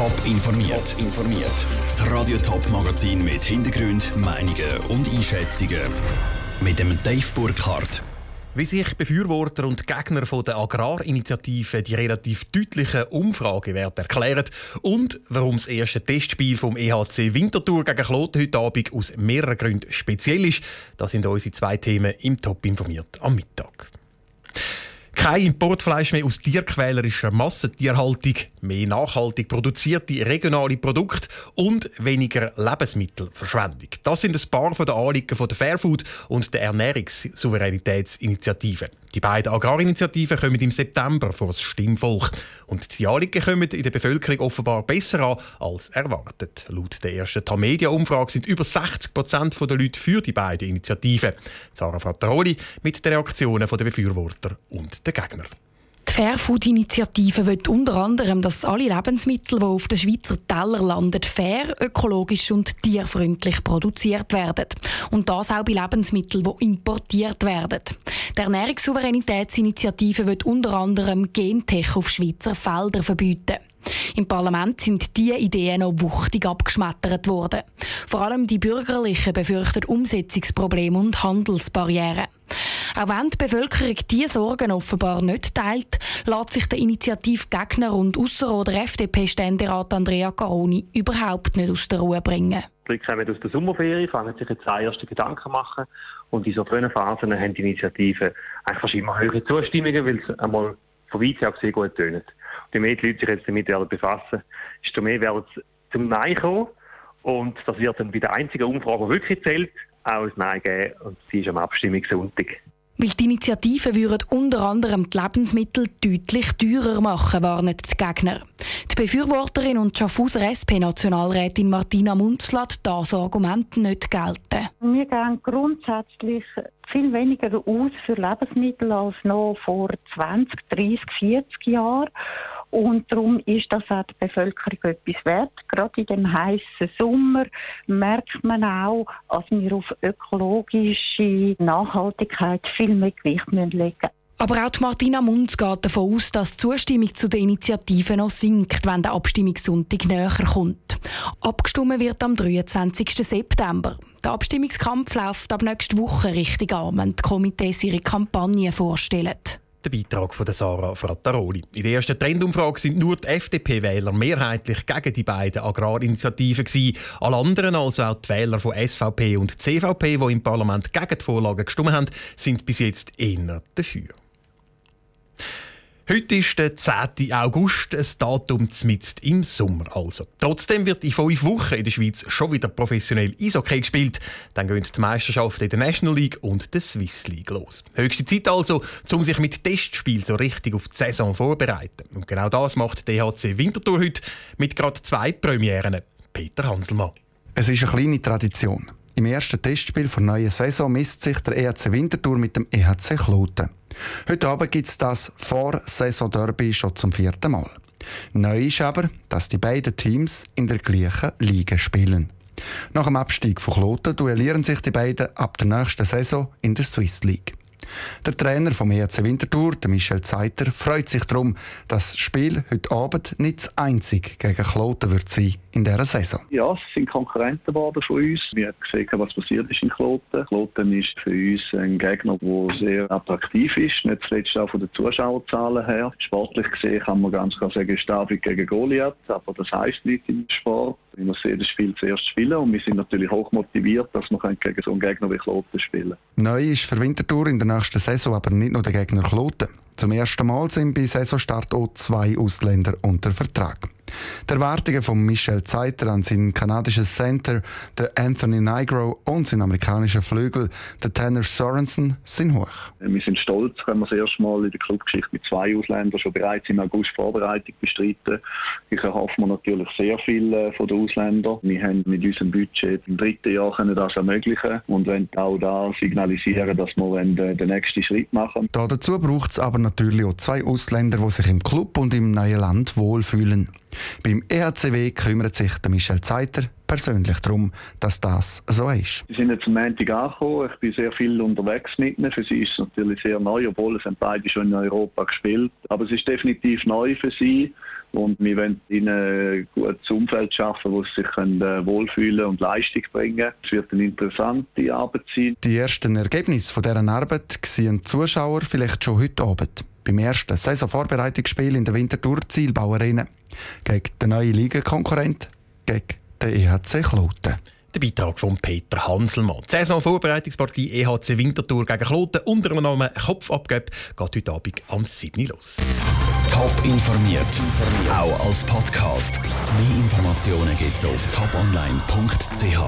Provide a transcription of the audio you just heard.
Top informiert. informiert. Das Radio Top Magazin mit Hintergrund, Meinungen und Einschätzungen mit dem Dave Burkhardt. Wie sich Befürworter und Gegner von der Agrarinitiative die relativ deutlichen Umfragewerte erklären und warum das erste Testspiel vom EHC Winterthur gegen Kloten heute Abend aus mehreren Gründen speziell ist, das sind unsere zwei Themen im Top informiert am Mittag. Kein Importfleisch mehr aus tierquälerischer Massentierhaltung, mehr nachhaltig produzierte regionale Produkte und weniger Lebensmittelverschwendung. Das sind ein paar den Anliegen von der Fairfood und der Ernährungssouveränitätsinitiative. Die beiden Agrarinitiativen kommen im September vor das Stimmvolk. Und die Anliegen kommen in der Bevölkerung offenbar besser an als erwartet. Laut der ersten Tamedia-Umfrage sind über 60 Prozent der Leute für die beiden Initiativen. Sarah Frattaroli mit den Reaktionen der Befürworter und der Gegner. Die Fairfood-Initiative will unter anderem, dass alle Lebensmittel, die auf den Schweizer Teller landen, fair, ökologisch und tierfreundlich produziert werden. Und das auch bei Lebensmitteln, die importiert werden. Die Ernährungssouveränitätsinitiative will unter anderem Gentech auf Schweizer Feldern verbieten. Im Parlament sind diese Ideen noch wuchtig abgeschmettert worden. Vor allem die Bürgerlichen befürchten Umsetzungsprobleme und Handelsbarrieren. Auch wenn die Bevölkerung diese Sorgen offenbar nicht teilt, lässt sich der Initiativgegner und Ausserrhoder FDP-Ständerat Andrea Caroni überhaupt nicht aus der Ruhe bringen. Die Leute kommen aus der Sommerferie, fangen sich jetzt an, erste Gedanken machen und in so frühen Phasen haben die Initiativen fast immer höhere Zustimmungen, weil es einmal von weit her gesehen gut tönt. Und je mehr die Leute sich jetzt damit befassen, desto mehr werden sie zum Nein kommen und das wird dann bei der einzigen Umfrage, die wirklich zählt, auch ein Nein geben und sie ist am Abstimmungssonntag. Weil die Initiativen würden unter anderem die Lebensmittel deutlich teurer machen, warnen die Gegner. Die Befürworterin und Schaffhauser SP-Nationalrätin Martina Munz lässt das Argument nicht gelten. Wir gehen grundsätzlich viel weniger aus für Lebensmittel als noch vor 20, 30, 40 Jahren. Und darum ist das auch der Bevölkerung etwas wert. Gerade in dem heißen Sommer merkt man auch, dass wir auf ökologische Nachhaltigkeit viel mehr Gewicht legen müssen. Aber auch Martina Munz geht davon aus, dass die Zustimmung zu der Initiative noch sinkt, wenn der Abstimmungssonntag näher kommt. Abgestimmt wird am 23. September. Der Abstimmungskampf läuft ab nächster Woche richtig an, wenn die Komitees ihre Kampagne vorstellen. Der Beitrag von Sarah Frattaroli. In der ersten Trendumfrage sind nur die FDP-Wähler mehrheitlich gegen die beiden Agrarinitiativen gewesen. Alle anderen, also auch die Wähler von SVP und CVP, die im Parlament gegen die Vorlagen gestimmt haben, sind bis jetzt eher dafür. Heute ist der 10. August, ein Datum mitten im Sommer also. Trotzdem wird in fünf Wochen in der Schweiz schon wieder professionell Eishockey gespielt. Dann gehen die Meisterschaften in der National League und der Swiss League los. Höchste Zeit also, um sich mit Testspielen so richtig auf die Saison vorzubereiten. Und genau das macht der DHC Winterthur heute mit gerade zwei Premieren. Peter Hanselmann. Es ist eine kleine Tradition. Im ersten Testspiel der neuen Saison misst sich der EHC Winterthur mit dem EHC Kloten. Heute Abend gibt es das Vor-Saison-Derby schon zum vierten Mal. Neu ist aber, dass die beiden Teams in der gleichen Liga spielen. Nach dem Abstieg von Kloten duellieren sich die beiden ab der nächsten Saison in der Swiss League. Der Trainer vom ERC Winterthur, Michel Zeiter, freut sich darum, dass das Spiel heute Abend nicht das einzige gegen Kloten wird sein in dieser Saison. Ja, es sind Konkurrenten geworden von uns. Wir haben gesehen, was passiert ist in Kloten. Kloten ist für uns ein Gegner, der sehr attraktiv ist, nicht zuletzt auch von den Zuschauerzahlen her. Sportlich gesehen kann man ganz klar sagen, David gegen Goliath, aber das heisst nicht im Sport. Wir müssen jedes Spiel zuerst spielen und wir sind natürlich hoch motiviert, dass wir gegen so einen Gegner wie Kloten spielen Neu ist für Winterthur in der nächsten Saison aber nicht nur der Gegner Kloten. Zum ersten Mal sind bei Saisonstart auch zwei Ausländer unter Vertrag. Die Erwartungen von Michel Zeiter an sein kanadisches Center, der Anthony Nigro und sein amerikanischer Flügel, der Tanner Sorensen, sind hoch. Wir sind stolz, wenn wir das erste Mal in der Clubgeschichte mit zwei Ausländern schon bereits im August Vorbereitung bestreiten. Ich erhoffe mir natürlich sehr viel äh, von den Ausländern. Wir haben mit unserem Budget im dritten Jahr können das ermöglichen und wollen auch da signalisieren, dass wir den nächsten Schritt machen. Da dazu braucht es aber natürlich auch zwei Ausländer, die sich im Club und im neuen Land wohlfühlen. Beim EHCW kümmert sich Michel Zeiter persönlich darum, dass das so ist. Sie sind jetzt am Montag angekommen. Ich bin sehr viel unterwegs mit ihnen. Für sie ist es natürlich sehr neu, obwohl es beide schon in Europa gespielt. Aber es ist definitiv neu für sie. Und wir wollen ihnen ein gutes Umfeld schaffen, wo sie sich können, äh, wohlfühlen und Leistung bringen Es wird eine interessante Arbeit sein. Die ersten Ergebnisse von dieser Arbeit sehen die Zuschauer vielleicht schon heute Abend. Beim ersten Saisonvorbereitungsspiel in der Winterthur Zielbauarena. Gegen den neuen Ligenkonkurrent, gegen den EHC Kloten. Der Beitrag von Peter Hanselmann. Die Saisonvorbereitungspartie EHC Winterthur gegen Kloten unter dem Namen Kopfabgeb geht heute Abend am 7. los. Top informiert, auch als Podcast. Mehr Informationen gibt es auf toponline.ch.